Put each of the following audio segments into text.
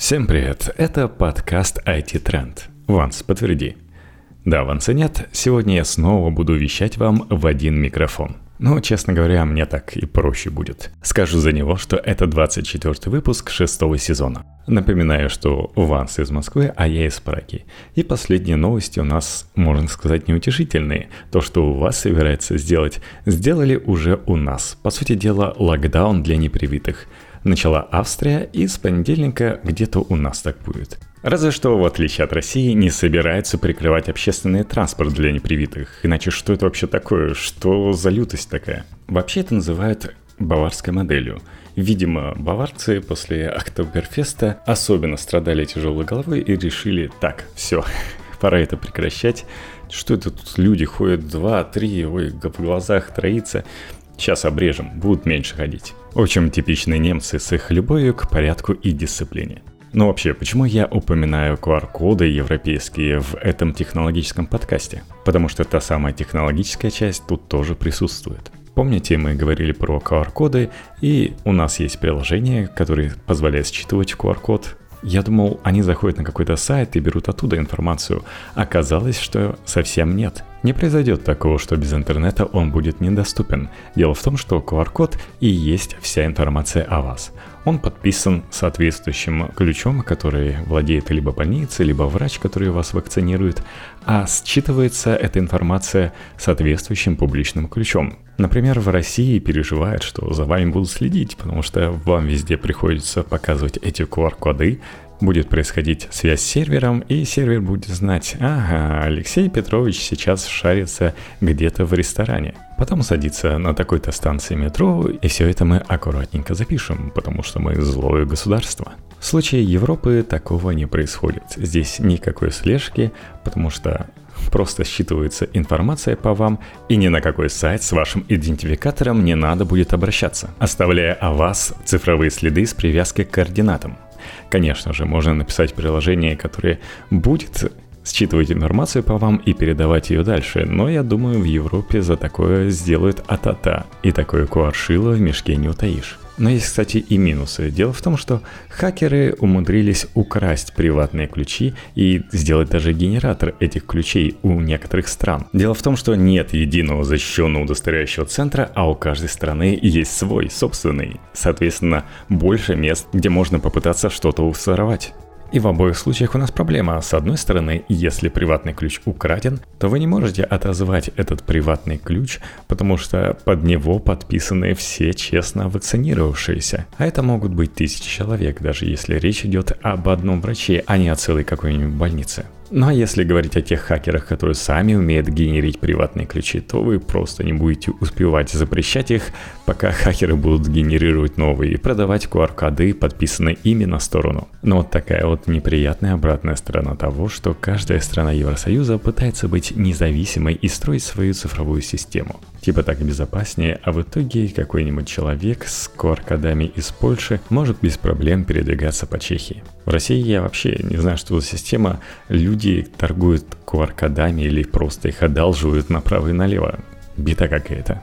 Всем привет, это подкаст IT Trend. Ванс, подтверди. Да, Ванса нет, сегодня я снова буду вещать вам в один микрофон. Но, честно говоря, мне так и проще будет. Скажу за него, что это 24 выпуск шестого сезона. Напоминаю, что Ванс из Москвы, а я из Праги. И последние новости у нас, можно сказать, неутешительные. То, что у вас собирается сделать, сделали уже у нас. По сути дела, локдаун для непривитых. Начала Австрия, и с понедельника где-то у нас так будет. Разве что, в отличие от России, не собираются прикрывать общественный транспорт для непривитых. Иначе что это вообще такое? Что за лютость такая? Вообще это называют баварской моделью. Видимо, баварцы после Октоберфеста особенно страдали тяжелой головой и решили, так, все, пора это прекращать. Что это тут люди ходят два, три, ой, в глазах троится. Сейчас обрежем, будут меньше ходить. В общем, типичные немцы с их любовью к порядку и дисциплине. Но вообще, почему я упоминаю QR-коды европейские в этом технологическом подкасте? Потому что та самая технологическая часть тут тоже присутствует. Помните, мы говорили про QR-коды, и у нас есть приложение, которое позволяет считывать QR-код. Я думал, они заходят на какой-то сайт и берут оттуда информацию. Оказалось, что совсем нет. Не произойдет такого, что без интернета он будет недоступен. Дело в том, что QR-код и есть вся информация о вас. Он подписан соответствующим ключом, который владеет либо больница, либо врач, который вас вакцинирует, а считывается эта информация соответствующим публичным ключом. Например, в России переживают, что за вами будут следить, потому что вам везде приходится показывать эти QR-коды, будет происходить связь с сервером, и сервер будет знать, ага, Алексей Петрович сейчас шарится где-то в ресторане. Потом садится на такой-то станции метро, и все это мы аккуратненько запишем, потому что мы злое государство. В случае Европы такого не происходит. Здесь никакой слежки, потому что просто считывается информация по вам, и ни на какой сайт с вашим идентификатором не надо будет обращаться, оставляя о вас цифровые следы с привязкой к координатам. Конечно же, можно написать приложение, которое будет считывать информацию по вам и передавать ее дальше, но я думаю, в Европе за такое сделают атата, и такое куаршило в мешке не утаишь. Но есть, кстати, и минусы. Дело в том, что хакеры умудрились украсть приватные ключи и сделать даже генератор этих ключей у некоторых стран. Дело в том, что нет единого защищенного удостоверяющего центра, а у каждой страны есть свой, собственный. Соответственно, больше мест, где можно попытаться что-то усоровать. И в обоих случаях у нас проблема. С одной стороны, если приватный ключ украден, то вы не можете отозвать этот приватный ключ, потому что под него подписаны все честно вакцинировавшиеся. А это могут быть тысячи человек, даже если речь идет об одном враче, а не о целой какой-нибудь больнице. Ну а если говорить о тех хакерах, которые сами умеют генерить приватные ключи, то вы просто не будете успевать запрещать их, пока хакеры будут генерировать новые и продавать QR-коды, подписанные ими на сторону. Но вот такая вот неприятная обратная сторона того, что каждая страна Евросоюза пытается быть независимой и строить свою цифровую систему. Типа так безопаснее, а в итоге какой-нибудь человек с QR-кодами из Польши может без проблем передвигаться по Чехии. В России я вообще не знаю, что за система. Люди торгуют QR-кодами или просто их одалживают направо и налево. Беда какая-то.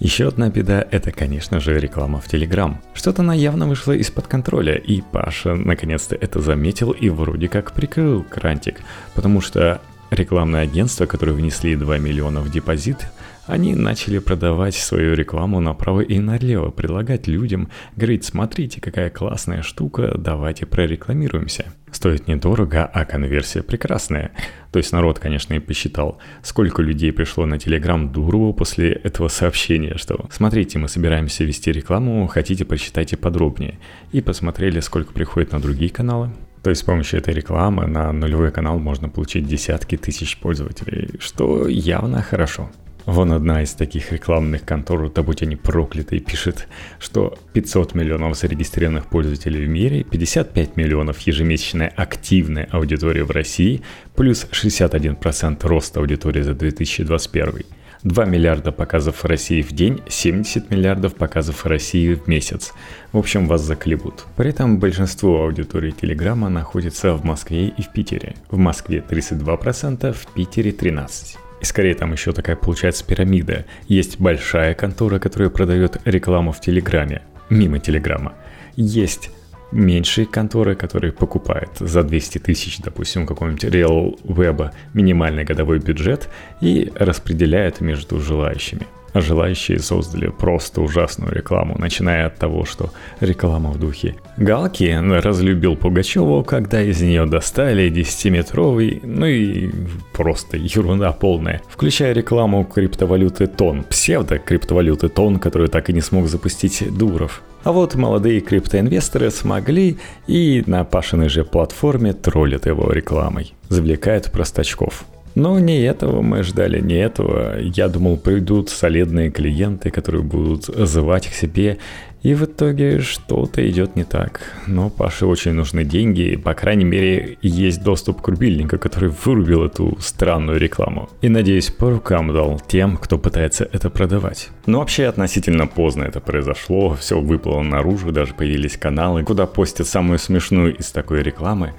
Еще одна беда – это, конечно же, реклама в Телеграм. Что-то она явно вышла из-под контроля, и Паша наконец-то это заметил и вроде как прикрыл крантик, потому что рекламное агентство, которое внесли 2 миллиона в депозит, они начали продавать свою рекламу направо и налево, предлагать людям, говорить, смотрите, какая классная штука, давайте прорекламируемся. Стоит недорого, а конверсия прекрасная. То есть народ, конечно, и посчитал, сколько людей пришло на Телеграм Дурову после этого сообщения, что смотрите, мы собираемся вести рекламу, хотите, почитайте подробнее. И посмотрели, сколько приходит на другие каналы. То есть с помощью этой рекламы на нулевой канал можно получить десятки тысяч пользователей, что явно хорошо. Вон одна из таких рекламных контор, да будь они прокляты, пишет, что 500 миллионов зарегистрированных пользователей в мире, 55 миллионов ежемесячная активная аудитория в России, плюс 61% роста аудитории за 2021. 2 миллиарда показов в России в день, 70 миллиардов показов в России в месяц. В общем, вас заклебут. При этом большинство аудитории Телеграма находится в Москве и в Питере. В Москве 32%, в Питере 13%. И скорее там еще такая получается пирамида. Есть большая контора, которая продает рекламу в Телеграме, мимо Телеграма. Есть меньшие конторы, которые покупают за 200 тысяч, допустим, какого-нибудь Real Web минимальный годовой бюджет и распределяют между желающими желающие создали просто ужасную рекламу, начиная от того, что реклама в духе Галки разлюбил Пугачеву, когда из нее достали 10-метровый, ну и просто ерунда полная, включая рекламу криптовалюты Тон, псевдо-криптовалюты Тон, которую так и не смог запустить Дуров. А вот молодые криптоинвесторы смогли и на Пашиной же платформе троллят его рекламой, завлекают простачков. Но не этого мы ждали, не этого. Я думал, придут солидные клиенты, которые будут зывать к себе. И в итоге что-то идет не так. Но Паше очень нужны деньги, по крайней мере, есть доступ к рубильнику, который вырубил эту странную рекламу. И, надеюсь, по рукам дал тем, кто пытается это продавать. Но вообще относительно поздно это произошло, все выплыло наружу, даже появились каналы, куда постят самую смешную из такой рекламы.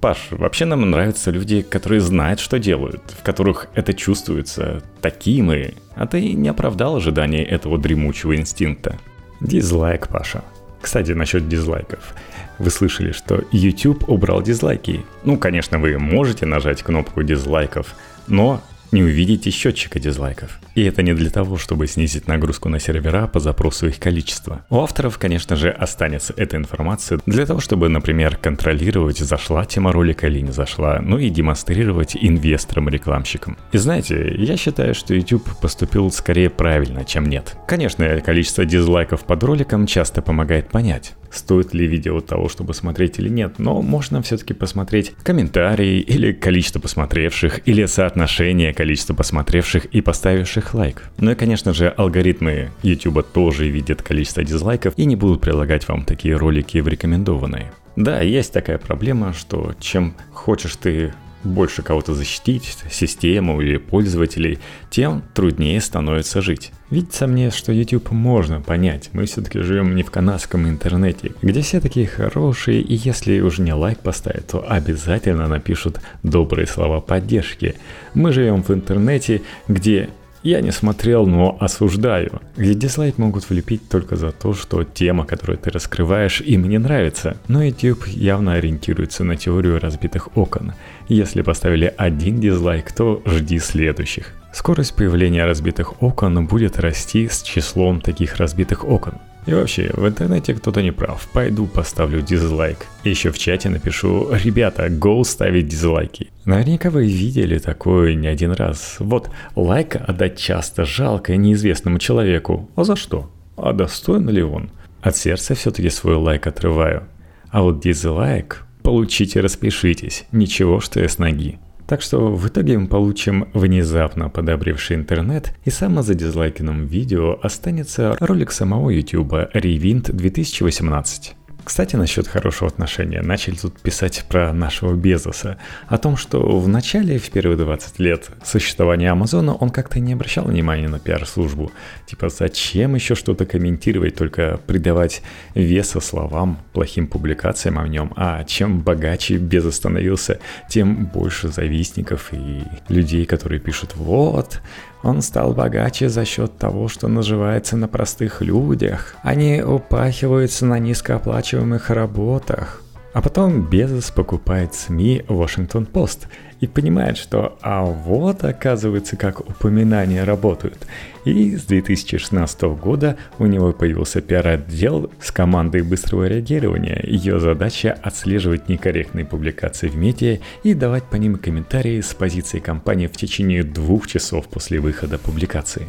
Паш, вообще нам нравятся люди, которые знают, что делают, в которых это чувствуется. Такие мы. А ты не оправдал ожиданий этого дремучего инстинкта. Дизлайк, Паша. Кстати, насчет дизлайков. Вы слышали, что YouTube убрал дизлайки. Ну, конечно, вы можете нажать кнопку дизлайков, но не увидите счетчика дизлайков. И это не для того, чтобы снизить нагрузку на сервера по запросу их количества. У авторов, конечно же, останется эта информация для того, чтобы, например, контролировать, зашла тема ролика или не зашла, ну и демонстрировать инвесторам-рекламщикам. И знаете, я считаю, что YouTube поступил скорее правильно, чем нет. Конечно, количество дизлайков под роликом часто помогает понять, стоит ли видео того, чтобы смотреть или нет, но можно все-таки посмотреть комментарии или количество посмотревших, или соотношение количества посмотревших и поставивших лайк. Ну и, конечно же, алгоритмы YouTube тоже видят количество дизлайков и не будут прилагать вам такие ролики в рекомендованные. Да, есть такая проблема, что чем хочешь ты больше кого-то защитить, систему или пользователей, тем труднее становится жить. Видится мне, что YouTube можно понять. Мы все-таки живем не в канадском интернете, где все такие хорошие, и если уже не лайк поставят, то обязательно напишут добрые слова поддержки. Мы живем в интернете, где я не смотрел, но осуждаю. Где дизлайк могут влепить только за то, что тема, которую ты раскрываешь, им не нравится. Но YouTube явно ориентируется на теорию разбитых окон. Если поставили один дизлайк, то жди следующих. Скорость появления разбитых окон будет расти с числом таких разбитых окон. И вообще, в интернете кто-то не прав. Пойду поставлю дизлайк. Еще в чате напишу, ребята, go ставить дизлайки. Наверняка вы видели такое не один раз. Вот, лайк отдать часто жалко неизвестному человеку. А за что? А достоин ли он? От сердца все-таки свой лайк отрываю. А вот дизлайк получите, распишитесь. Ничего, что я с ноги. Так что в итоге мы получим внезапно подобревший интернет, и само за дизлайкином видео останется ролик самого YouTube Rewind 2018. Кстати, насчет хорошего отношения. Начали тут писать про нашего Безоса. О том, что в начале, в первые 20 лет существования Амазона, он как-то не обращал внимания на пиар-службу. Типа, зачем еще что-то комментировать, только придавать веса словам, плохим публикациям о нем. А чем богаче Безос становился, тем больше завистников и людей, которые пишут «Вот, он стал богаче за счет того, что наживается на простых людях. Они упахиваются на низкооплачиваемых работах. А потом Безос покупает СМИ Washington-Post и понимает, что а вот оказывается как упоминания работают. И с 2016 года у него появился пиар-отдел с командой быстрого реагирования. Ее задача отслеживать некорректные публикации в медиа и давать по ним комментарии с позиции компании в течение двух часов после выхода публикации.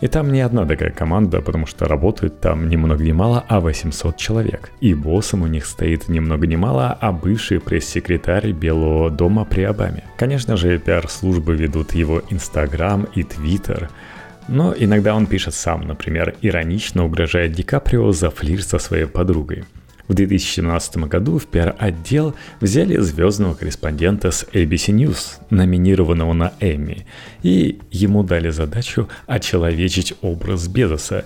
И там не одна такая команда, потому что работает там ни много ни мало, а 800 человек. И боссом у них стоит ни много ни мало, а бывший пресс-секретарь Белого дома при Обаме. Конечно же, пиар-службы ведут его Инстаграм и Твиттер, но иногда он пишет сам, например, иронично угрожая Ди Каприо за флирт со своей подругой. В 2017 году в пиар-отдел взяли звездного корреспондента с ABC News, номинированного на Эмми, и ему дали задачу очеловечить образ Безоса.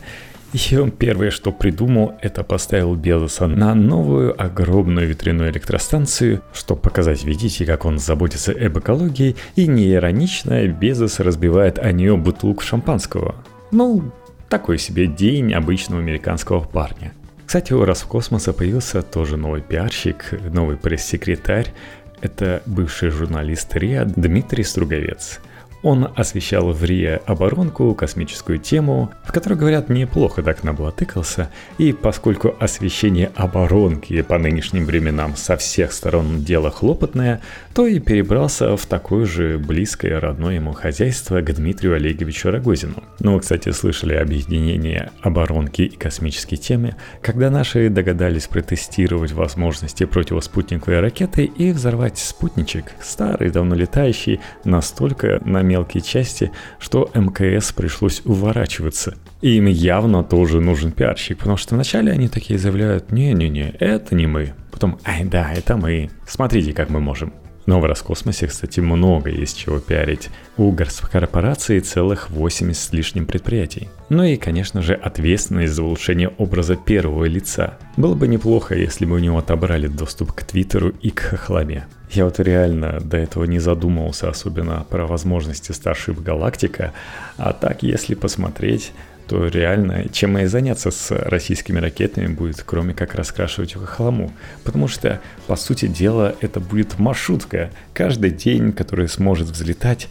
И он первое, что придумал, это поставил Безоса на новую огромную ветряную электростанцию, чтобы показать, видите, как он заботится об экологии, и неиронично Безос разбивает о нее бутылку шампанского. Ну, такой себе день обычного американского парня. Кстати, у Роскосмоса появился тоже новый пиарщик, новый пресс-секретарь. Это бывший журналист РИА Дмитрий Струговец. Он освещал в Рио оборонку, космическую тему, в которой, говорят, неплохо так наблатыкался, и поскольку освещение оборонки по нынешним временам со всех сторон дело хлопотное, то и перебрался в такое же близкое родное ему хозяйство к Дмитрию Олеговичу Рогозину. Ну, вы, кстати, слышали объединение оборонки и космической темы, когда наши догадались протестировать возможности противоспутниковой ракеты и взорвать спутничек, старый, давно летающий, настолько на мелкие части, что МКС пришлось уворачиваться. И им явно тоже нужен пиарщик, потому что вначале они такие заявляют, не-не-не, это не мы. Потом, ай да, это мы. Смотрите, как мы можем. Но в Роскосмосе, кстати, много есть чего пиарить. У корпорации целых 80 с лишним предприятий. Ну и, конечно же, ответственность за улучшение образа первого лица. Было бы неплохо, если бы у него отобрали доступ к Твиттеру и к хохламе. Я вот реально до этого не задумывался особенно про возможности Starship Galactica, а так, если посмотреть, то реально чем и заняться с российскими ракетами будет, кроме как раскрашивать их хламу. Потому что, по сути дела, это будет маршрутка. Каждый день, который сможет взлетать.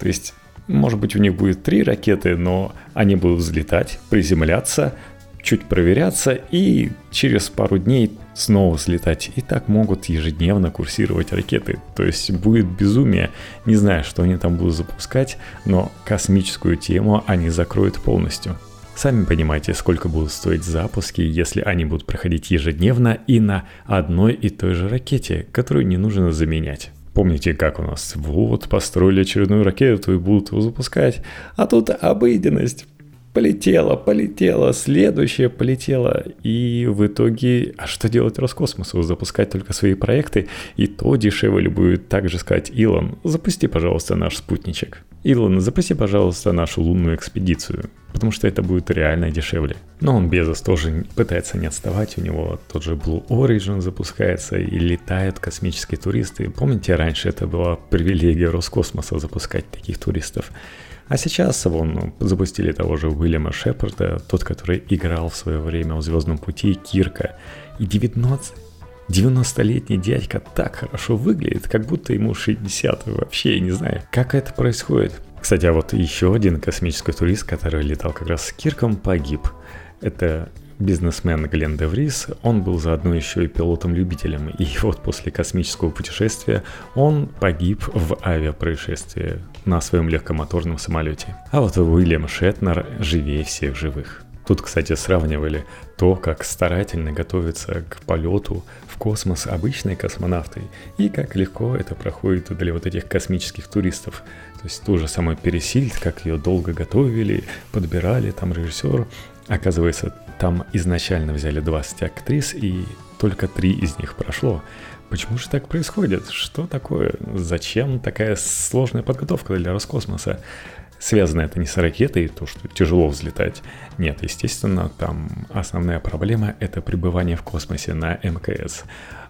То есть, может быть, у них будет три ракеты, но они будут взлетать, приземляться, чуть проверяться и через пару дней снова слетать. И так могут ежедневно курсировать ракеты. То есть будет безумие. Не знаю, что они там будут запускать, но космическую тему они закроют полностью. Сами понимаете, сколько будут стоить запуски, если они будут проходить ежедневно и на одной и той же ракете, которую не нужно заменять. Помните, как у нас? Вот, построили очередную ракету и будут его запускать. А тут обыденность полетела, полетела, следующее полетело. И в итоге, а что делать Роскосмосу? Запускать только свои проекты? И то дешевле будет также сказать, Илон, запусти, пожалуйста, наш спутничек. Илон, запусти, пожалуйста, нашу лунную экспедицию. Потому что это будет реально дешевле. Но он Безос тоже пытается не отставать. У него тот же Blue Origin запускается и летают космические туристы. Помните, раньше это была привилегия Роскосмоса запускать таких туристов. А сейчас вон запустили того же Уильяма Шепарда, тот, который играл в свое время в «Звездном пути» Кирка. И 19 90-летний дядька так хорошо выглядит, как будто ему 60 вообще, я не знаю, как это происходит. Кстати, а вот еще один космический турист, который летал как раз с Кирком, погиб. Это бизнесмен Глен Деврис, он был заодно еще и пилотом-любителем, и вот после космического путешествия он погиб в авиапроисшествии на своем легкомоторном самолете. А вот Уильям Шетнер живее всех живых. Тут, кстати, сравнивали то, как старательно готовятся к полету в космос обычные космонавты и как легко это проходит для вот этих космических туристов. То есть ту же самую Пересильд, как ее долго готовили, подбирали, там режиссер. Оказывается, там изначально взяли 20 актрис, и только три из них прошло. Почему же так происходит? Что такое? Зачем такая сложная подготовка для Роскосмоса? Связано это не с ракетой, то, что тяжело взлетать. Нет, естественно, там основная проблема — это пребывание в космосе на МКС.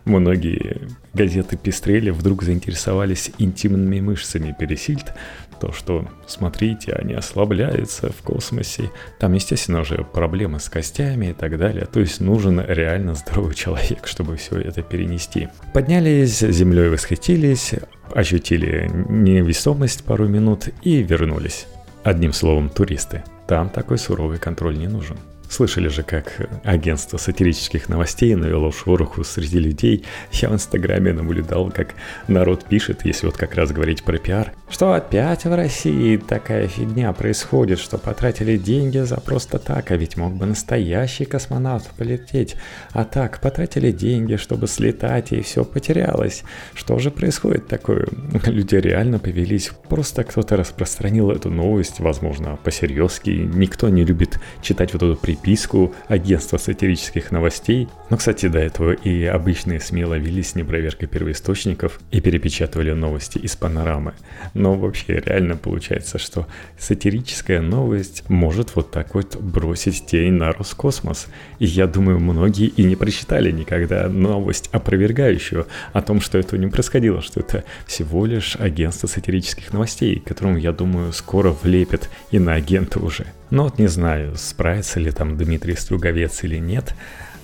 Многие газеты пестрели, вдруг заинтересовались интимными мышцами Пересильд, то, что, смотрите, они ослабляются в космосе. Там, естественно, уже проблемы с костями и так далее. То есть нужен реально здоровый человек, чтобы все это перенести. Поднялись, землей восхитились, ощутили невесомость пару минут и вернулись. Одним словом, туристы. Там такой суровый контроль не нужен. Слышали же, как агентство сатирических новостей навело шороху среди людей. Я в Инстаграме наблюдал, как народ пишет, если вот как раз говорить про пиар, что опять в России такая фигня происходит, что потратили деньги за просто так, а ведь мог бы настоящий космонавт полететь. А так, потратили деньги, чтобы слетать, и все потерялось. Что же происходит такое? Люди реально повелись. Просто кто-то распространил эту новость, возможно, по-серьезки. Никто не любит читать вот эту при переписку агентства сатирических новостей. Но, кстати, до этого и обычные СМИ ловились непроверкой первоисточников и перепечатывали новости из панорамы. Но вообще реально получается, что сатирическая новость может вот так вот бросить тень на Роскосмос. И я думаю, многие и не прочитали никогда новость опровергающую о том, что этого не происходило, что это всего лишь агентство сатирических новостей, которому, я думаю, скоро влепят и на агента уже. Но вот не знаю, справится ли там Дмитрий Струговец или нет.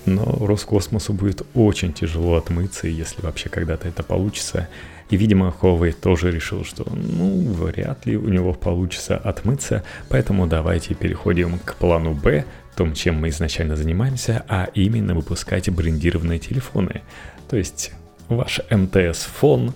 но Роскосмосу будет очень тяжело отмыться, если вообще когда-то это получится. И, видимо, Huawei тоже решил, что, ну, вряд ли у него получится отмыться, поэтому давайте переходим к плану Б, том, чем мы изначально занимаемся, а именно выпускать брендированные телефоны. То есть ваш МТС-фон,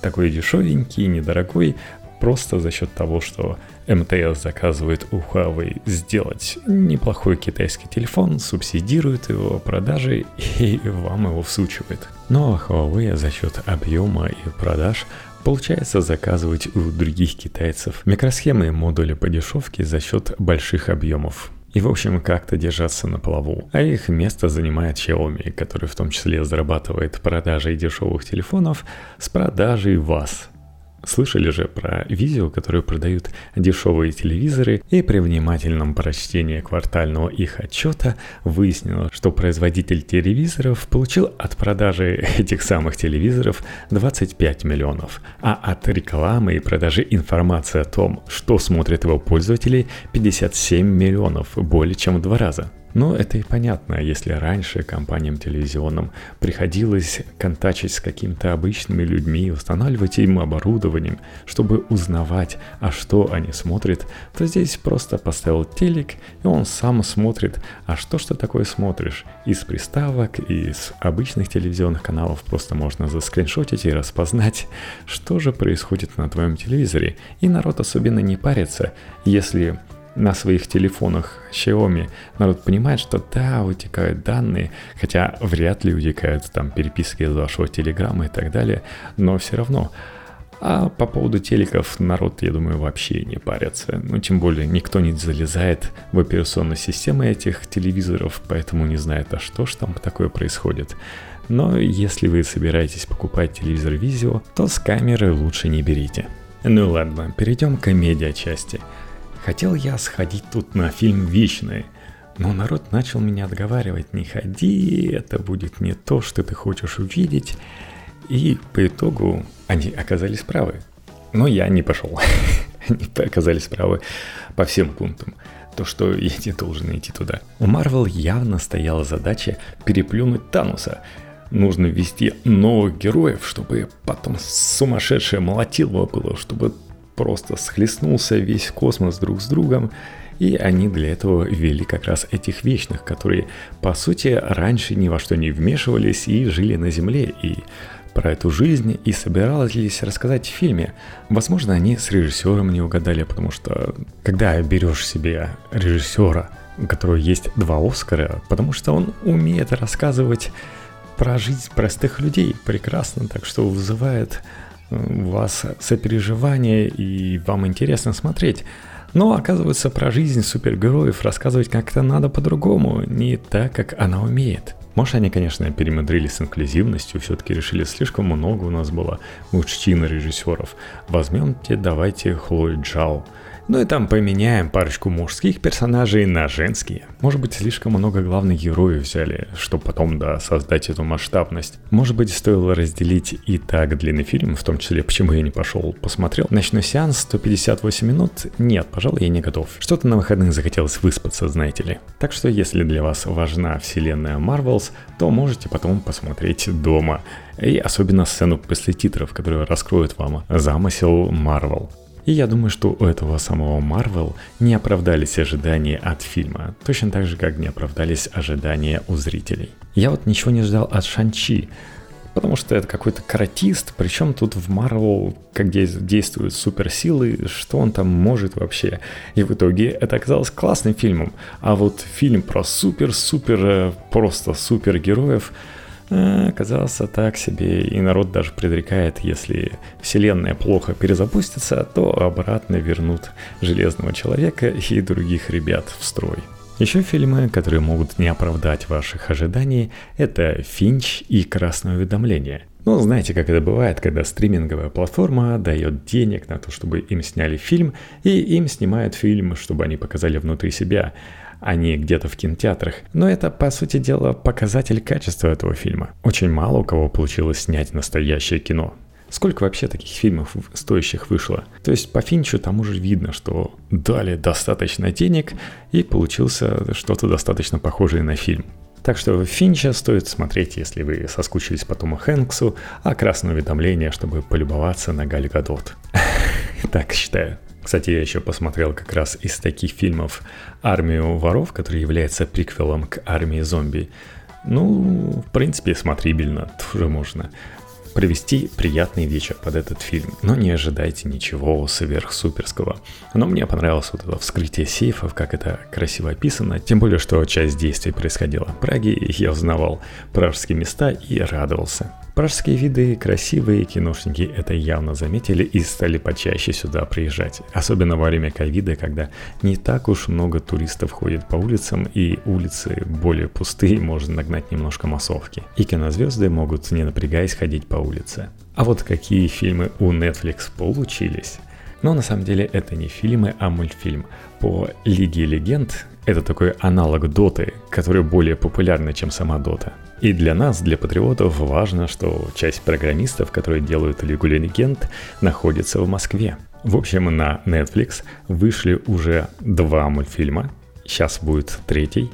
такой дешевенький, недорогой, просто за счет того, что МТС заказывает у Huawei сделать неплохой китайский телефон, субсидирует его продажи и вам его всучивает. Но Huawei за счет объема и продаж получается заказывать у других китайцев микросхемы и модули по дешевке за счет больших объемов и, в общем, как-то держаться на плаву. А их место занимает Xiaomi, который в том числе зарабатывает продажей дешевых телефонов с продажей вас, Слышали же про видео, которые продают дешевые телевизоры, и при внимательном прочтении квартального их отчета выяснилось, что производитель телевизоров получил от продажи этих самых телевизоров 25 миллионов, а от рекламы и продажи информации о том, что смотрят его пользователи, 57 миллионов, более чем в два раза. Но это и понятно, если раньше компаниям телевизионным приходилось контачить с какими-то обычными людьми, устанавливать им оборудованием, чтобы узнавать, а что они смотрят, то здесь просто поставил телек, и он сам смотрит, а что что такое смотришь. Из приставок, из обычных телевизионных каналов просто можно заскриншотить и распознать, что же происходит на твоем телевизоре. И народ особенно не парится, если на своих телефонах Xiaomi народ понимает, что да, утекают данные, хотя вряд ли утекают там переписки из вашего телеграмма и так далее, но все равно. А по поводу телеков народ, я думаю, вообще не парится. Ну, тем более, никто не залезает в операционные системы этих телевизоров, поэтому не знает, а что ж там такое происходит. Но если вы собираетесь покупать телевизор Vizio, то с камеры лучше не берите. Ну ладно, перейдем к медиа части – Хотел я сходить тут на фильм «Вечный», но народ начал меня отговаривать, не ходи, это будет не то, что ты хочешь увидеть. И по итогу они оказались правы. Но я не пошел. они оказались правы по всем пунктам. То, что я не должен идти туда. У Марвел явно стояла задача переплюнуть Тануса. Нужно ввести новых героев, чтобы потом сумасшедшее молотилово было, чтобы просто схлестнулся весь космос друг с другом, и они для этого ввели как раз этих вечных, которые, по сути, раньше ни во что не вмешивались и жили на Земле, и про эту жизнь и собирались рассказать в фильме. Возможно, они с режиссером не угадали, потому что когда берешь себе режиссера, у которого есть два Оскара, потому что он умеет рассказывать про жизнь простых людей прекрасно, так что вызывает у вас сопереживание и вам интересно смотреть. Но оказывается, про жизнь супергероев рассказывать как-то надо по-другому, не так, как она умеет. Может, они, конечно, перемудрили с инклюзивностью, все-таки решили, слишком много у нас было мужчин режиссеров. Возьмемте, давайте Хлою Джао. Ну и там поменяем парочку мужских персонажей на женские. Может быть, слишком много главных героев взяли, чтобы потом, да, создать эту масштабность. Может быть, стоило разделить и так длинный фильм, в том числе, почему я не пошел, посмотрел. Ночной сеанс 158 минут? Нет, пожалуй, я не готов. Что-то на выходных захотелось выспаться, знаете ли. Так что, если для вас важна вселенная Marvels, то можете потом посмотреть дома. И особенно сцену после титров, которая раскроет вам замысел Marvel. И я думаю, что у этого самого Marvel не оправдались ожидания от фильма, точно так же, как не оправдались ожидания у зрителей. Я вот ничего не ждал от Шанчи, потому что это какой-то каратист, причем тут в Marvel, как действуют суперсилы, что он там может вообще. И в итоге это оказалось классным фильмом. А вот фильм про супер-супер, э, просто супергероев – оказался так себе, и народ даже предрекает, если вселенная плохо перезапустится, то обратно вернут Железного Человека и других ребят в строй. Еще фильмы, которые могут не оправдать ваших ожиданий, это «Финч» и «Красное уведомление». Ну, знаете, как это бывает, когда стриминговая платформа дает денег на то, чтобы им сняли фильм, и им снимают фильм, чтобы они показали внутри себя а не где-то в кинотеатрах. Но это, по сути дела, показатель качества этого фильма. Очень мало у кого получилось снять настоящее кино. Сколько вообще таких фильмов стоящих вышло? То есть по Финчу там уже видно, что дали достаточно денег и получился что-то достаточно похожее на фильм. Так что Финча стоит смотреть, если вы соскучились по Тому Хэнксу, а красное уведомление, чтобы полюбоваться на Галь Гадот. Так считаю. Кстати, я еще посмотрел как раз из таких фильмов «Армию воров», который является приквелом к «Армии зомби». Ну, в принципе, смотрибельно, тоже можно провести приятный вечер под этот фильм, но не ожидайте ничего сверхсуперского. Но мне понравилось вот это вскрытие сейфов, как это красиво описано, тем более, что часть действий происходила в Праге, и я узнавал пражские места и радовался. Пражские виды красивые, киношники это явно заметили и стали почаще сюда приезжать. Особенно во время ковида, когда не так уж много туристов ходит по улицам и улицы более пустые, можно нагнать немножко массовки. И кинозвезды могут не напрягаясь ходить по улице. А вот какие фильмы у Netflix получились? Но на самом деле это не фильмы, а мультфильм. По Лиге Легенд это такой аналог Доты, который более популярный, чем сама Дота. И для нас, для патриотов, важно, что часть программистов, которые делают Лигу Легенд, находится в Москве. В общем, на Netflix вышли уже два мультфильма, сейчас будет третий,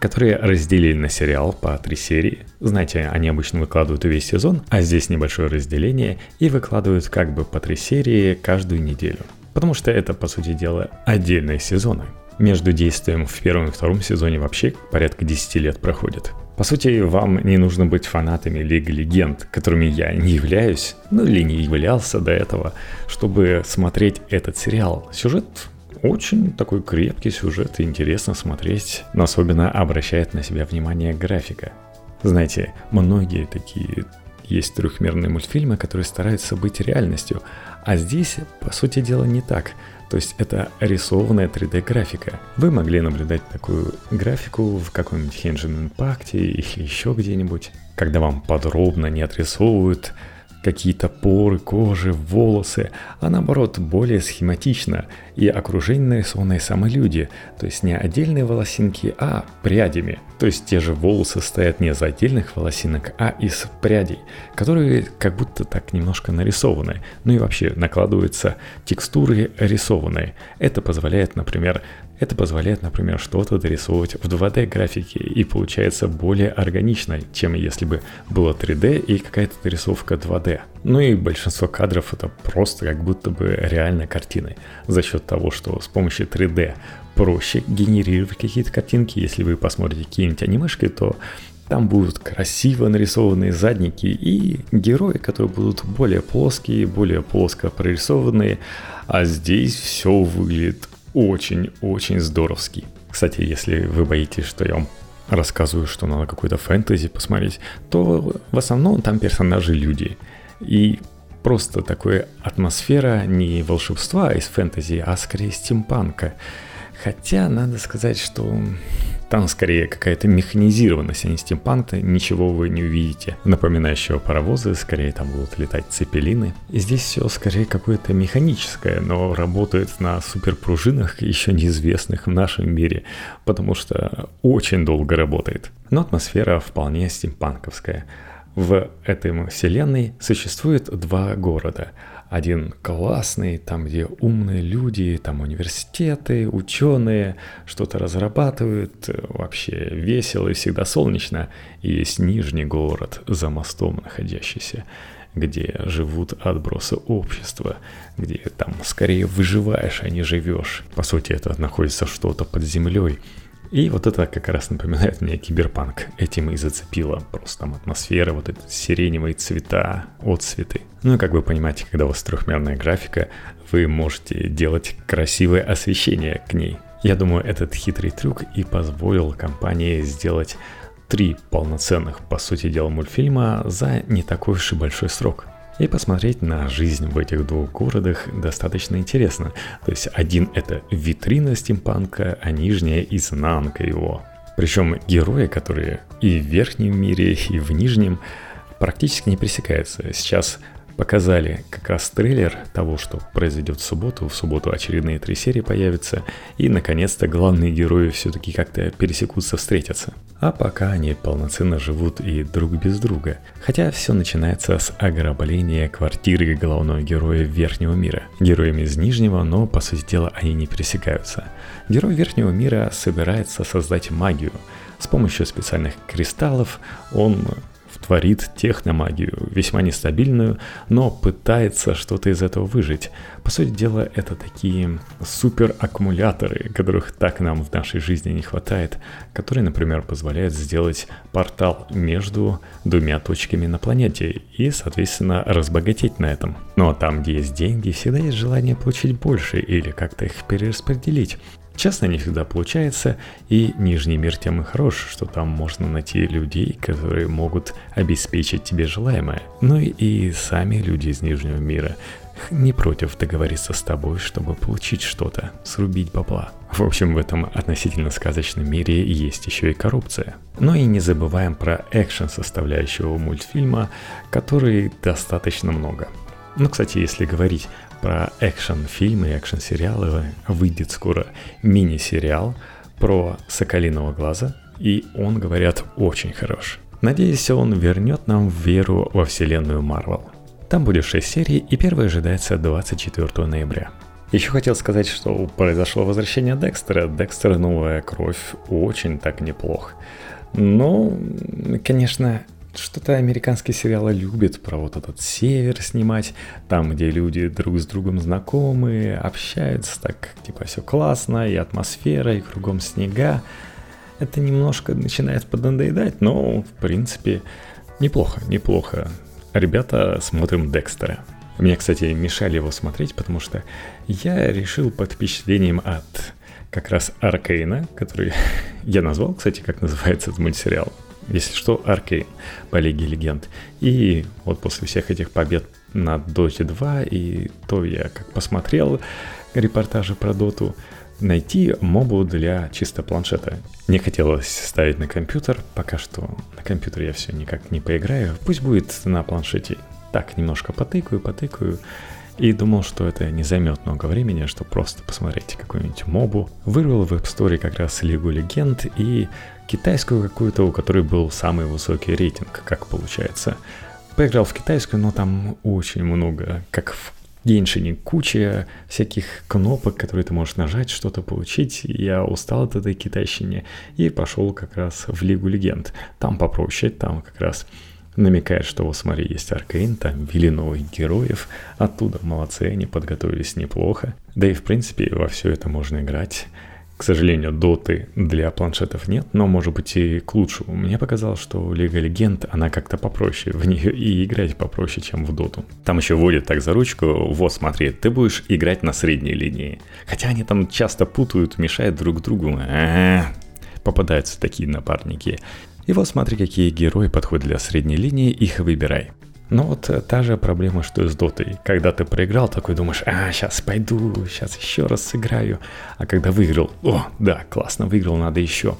которые разделили на сериал по три серии. Знаете, они обычно выкладывают весь сезон, а здесь небольшое разделение и выкладывают как бы по три серии каждую неделю. Потому что это, по сути дела, отдельные сезоны. Между действием в первом и втором сезоне вообще порядка 10 лет проходит. По сути, вам не нужно быть фанатами Лиги Легенд, которыми я не являюсь, ну или не являлся до этого, чтобы смотреть этот сериал. Сюжет очень такой крепкий сюжет интересно смотреть, но особенно обращает на себя внимание графика. Знаете, многие такие есть трехмерные мультфильмы, которые стараются быть реальностью, а здесь, по сути дела, не так – то есть это рисованная 3D-графика. Вы могли наблюдать такую графику в каком-нибудь Henshin Impact или еще где-нибудь, когда вам подробно не отрисовывают какие-то поры кожи, волосы, а наоборот более схематично и окружение нарисованные сами люди, то есть не отдельные волосинки, а прядями. То есть те же волосы стоят не из отдельных волосинок, а из прядей, которые как будто так немножко нарисованы. Ну и вообще накладываются текстуры рисованные. Это позволяет, например, это позволяет, например, что-то дорисовывать в 2D графике и получается более органично, чем если бы было 3D и какая-то дорисовка 2D. Ну и большинство кадров это просто как будто бы реальной картиной за счет того, что с помощью 3D проще генерировать какие-то картинки. Если вы посмотрите какие-нибудь анимешки, то там будут красиво нарисованные задники и герои, которые будут более плоские, более плоско прорисованные. А здесь все выглядит очень-очень здоровский. Кстати, если вы боитесь, что я вам рассказываю, что надо какой-то фэнтези посмотреть, то в основном там персонажи люди. И просто такая атмосфера не волшебства из фэнтези, а скорее стимпанка. Хотя надо сказать, что там скорее какая-то механизированность, а не стимпанк, ничего вы не увидите. Напоминающего паровозы, скорее там будут летать цепелины. И здесь все скорее какое-то механическое, но работает на суперпружинах, еще неизвестных в нашем мире, потому что очень долго работает. Но атмосфера вполне стимпанковская. В этой вселенной существует два города – один классный, там, где умные люди, там университеты, ученые что-то разрабатывают, вообще весело и всегда солнечно. И есть нижний город за мостом находящийся, где живут отбросы общества, где там скорее выживаешь, а не живешь. По сути, это находится что-то под землей, и вот это как раз напоминает мне киберпанк. Этим и зацепило. Просто там атмосфера, вот эти сиреневые цвета, отцветы. Ну и как вы понимаете, когда у вас трехмерная графика, вы можете делать красивое освещение к ней. Я думаю, этот хитрый трюк и позволил компании сделать три полноценных, по сути дела, мультфильма за не такой уж и большой срок. И посмотреть на жизнь в этих двух городах достаточно интересно. То есть один это витрина стимпанка, а нижняя изнанка его. Причем герои, которые и в верхнем мире, и в нижнем, практически не пересекаются. Сейчас показали как раз трейлер того, что произойдет в субботу. В субботу очередные три серии появятся. И, наконец-то, главные герои все-таки как-то пересекутся, встретятся. А пока они полноценно живут и друг без друга. Хотя все начинается с ограбления квартиры главного героя Верхнего мира. Героями из Нижнего, но, по сути дела, они не пересекаются. Герой Верхнего мира собирается создать магию – С помощью специальных кристаллов он творит техномагию, весьма нестабильную, но пытается что-то из этого выжить. По сути дела, это такие супераккумуляторы, которых так нам в нашей жизни не хватает, которые, например, позволяют сделать портал между двумя точками на планете и, соответственно, разбогатеть на этом. Но там, где есть деньги, всегда есть желание получить больше или как-то их перераспределить. Честно, не всегда получается, и Нижний мир тем и хорош, что там можно найти людей, которые могут обеспечить тебе желаемое. Ну и сами люди из Нижнего мира не против договориться с тобой, чтобы получить что-то, срубить бабла. В общем, в этом относительно сказочном мире есть еще и коррупция. Но и не забываем про экшен составляющего мультфильма, который достаточно много. Ну, кстати, если говорить про экшен-фильмы и экшен-сериалы выйдет скоро мини-сериал про Соколиного глаза, и он, говорят, очень хорош. Надеюсь, он вернет нам веру во вселенную Марвел. Там будет 6 серий, и первая ожидается 24 ноября. Еще хотел сказать, что произошло возвращение Декстера. Декстер «Новая кровь» очень так неплох. Но, конечно, что-то американские сериалы любят про вот этот север снимать, там, где люди друг с другом знакомы, общаются, так, типа, все классно, и атмосфера, и кругом снега. Это немножко начинает поднадоедать, но, в принципе, неплохо, неплохо. Ребята, смотрим Декстера. Мне, кстати, мешали его смотреть, потому что я решил под впечатлением от как раз Аркейна, который я назвал, кстати, как называется этот мультсериал если что, Аркейн по Лиге Легенд. И вот после всех этих побед на Dota 2, и то я как посмотрел репортажи про Доту, найти мобу для чисто планшета. Не хотелось ставить на компьютер, пока что на компьютер я все никак не поиграю, пусть будет на планшете. Так, немножко потыкаю, потыкаю, и думал, что это не займет много времени, чтобы просто посмотреть какую-нибудь мобу. Вырвал в App Store как раз Лигу Легенд и китайскую какую-то, у которой был самый высокий рейтинг, как получается. Поиграл в китайскую, но там очень много, как в Геншине, куча всяких кнопок, которые ты можешь нажать, что-то получить. Я устал от этой китайщины и пошел как раз в Лигу Легенд. Там попроще, там как раз намекает, что вот смотри, есть Аркейн, там ввели новых героев, оттуда молодцы, они подготовились неплохо. Да и в принципе во все это можно играть. К сожалению, доты для планшетов нет, но может быть и к лучшему. Мне показалось, что Лига Легенд, она как-то попроще, в нее и играть попроще, чем в доту. Там еще вводят так за ручку, вот смотри, ты будешь играть на средней линии. Хотя они там часто путают, мешают друг другу. А-а-а. Попадаются такие напарники. И вот смотри, какие герои подходят для средней линии, их выбирай. Но вот э, та же проблема, что и с дотой. Когда ты проиграл, такой думаешь, а, сейчас пойду, сейчас еще раз сыграю. А когда выиграл, о, да, классно, выиграл, надо еще.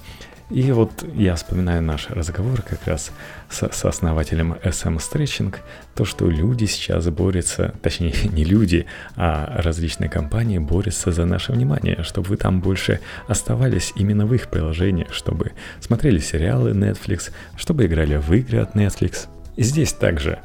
И вот я вспоминаю наш разговор как раз с, с основателем SM Stretching, то, что люди сейчас борются, точнее не люди, а различные компании борются за наше внимание, чтобы вы там больше оставались именно в их приложениях, чтобы смотрели сериалы Netflix, чтобы играли в игры от Netflix. И здесь также,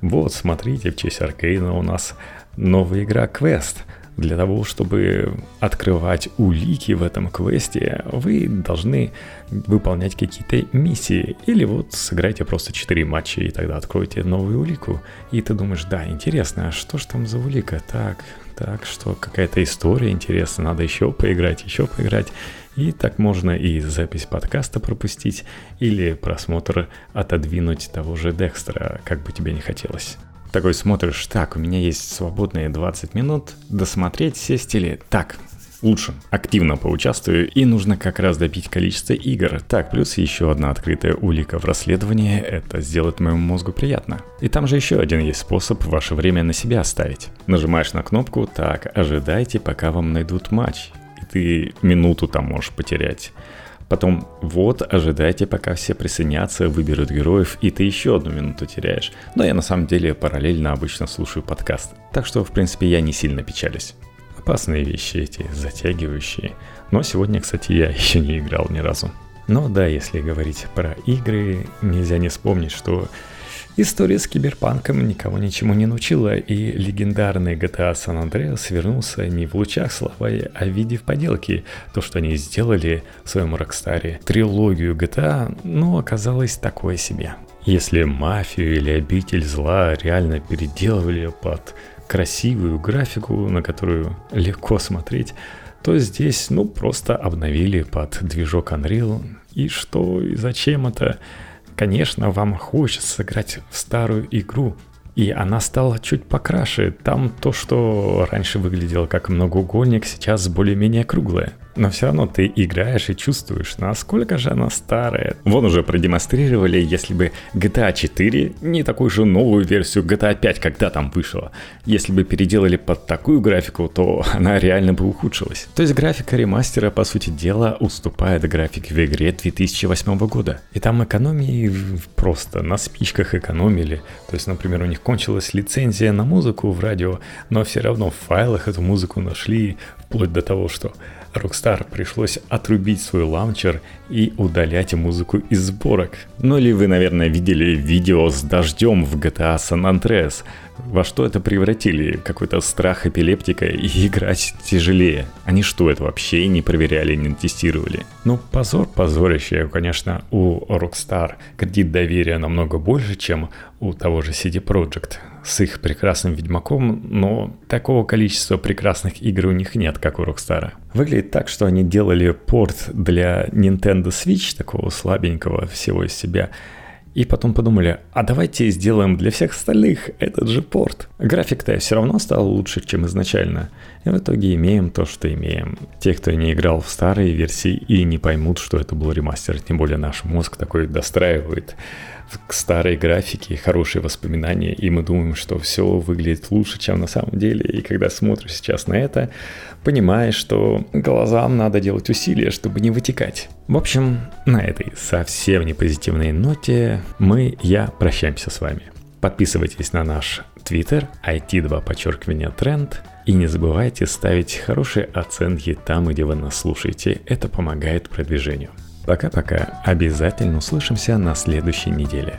вот смотрите, в честь Аркейна у нас новая игра Quest – для того, чтобы открывать улики в этом квесте, вы должны выполнять какие-то миссии. Или вот сыграйте просто 4 матча и тогда откроете новую улику. И ты думаешь, да, интересно, а что ж там за улика? Так, так, что какая-то история интересная, надо еще поиграть, еще поиграть. И так можно и запись подкаста пропустить, или просмотр отодвинуть того же Декстера, как бы тебе не хотелось. Такой смотришь, так, у меня есть свободные 20 минут, досмотреть, сесть или... Так, лучше активно поучаствую, и нужно как раз добить количество игр. Так, плюс еще одна открытая улика в расследовании, это сделает моему мозгу приятно. И там же еще один есть способ ваше время на себя оставить. Нажимаешь на кнопку, так, ожидайте, пока вам найдут матч. Ты минуту там можешь потерять. Потом вот, ожидайте, пока все присоединятся, выберут героев, и ты еще одну минуту теряешь. Но я на самом деле параллельно обычно слушаю подкаст. Так что, в принципе, я не сильно печалюсь. Опасные вещи эти, затягивающие. Но сегодня, кстати, я еще не играл ни разу. Но да, если говорить про игры, нельзя не вспомнить, что История с киберпанком никого ничему не научила, и легендарный GTA San Andreas вернулся не в лучах славы, а в виде в поделке. То, что они сделали в своем Рокстаре, трилогию GTA, ну, оказалось такое себе. Если мафию или обитель зла реально переделывали под красивую графику, на которую легко смотреть, то здесь, ну, просто обновили под движок Unreal. И что, и зачем это? Конечно, вам хочется сыграть в старую игру, и она стала чуть покраше. Там то, что раньше выглядело как многоугольник, сейчас более-менее круглое но все равно ты играешь и чувствуешь, насколько же она старая. Вон уже продемонстрировали, если бы GTA 4 не такую же новую версию GTA 5, когда там вышла. Если бы переделали под такую графику, то она реально бы ухудшилась. То есть графика ремастера, по сути дела, уступает графике в игре 2008 года. И там экономии просто на спичках экономили. То есть, например, у них кончилась лицензия на музыку в радио, но все равно в файлах эту музыку нашли, вплоть до того, что Rockstar пришлось отрубить свой лаунчер и удалять музыку из сборок. Ну или вы, наверное, видели видео с дождем в GTA San Andreas. Во что это превратили? Какой-то страх эпилептика и играть тяжелее. Они что, это вообще не проверяли, не тестировали? Ну, позор, позорище, конечно, у Rockstar кредит доверия намного больше, чем у того же CD Projekt с их прекрасным Ведьмаком, но такого количества прекрасных игр у них нет, как у Rockstar. Выглядит так, что они делали порт для Nintendo Switch, такого слабенького всего из себя, и потом подумали, а давайте сделаем для всех остальных этот же порт. График-то все равно стал лучше, чем изначально. И в итоге имеем то, что имеем. Те, кто не играл в старые версии и не поймут, что это был ремастер, тем более наш мозг такой достраивает старой графике, хорошие воспоминания, и мы думаем, что все выглядит лучше, чем на самом деле. И когда смотришь сейчас на это, понимаешь, что глазам надо делать усилия, чтобы не вытекать. В общем, на этой совсем не позитивной ноте мы, я прощаемся с вами. Подписывайтесь на наш Twitter, IT2 подчеркивание тренд, и не забывайте ставить хорошие оценки там, где вы нас слушаете. Это помогает продвижению. Пока-пока. Обязательно услышимся на следующей неделе.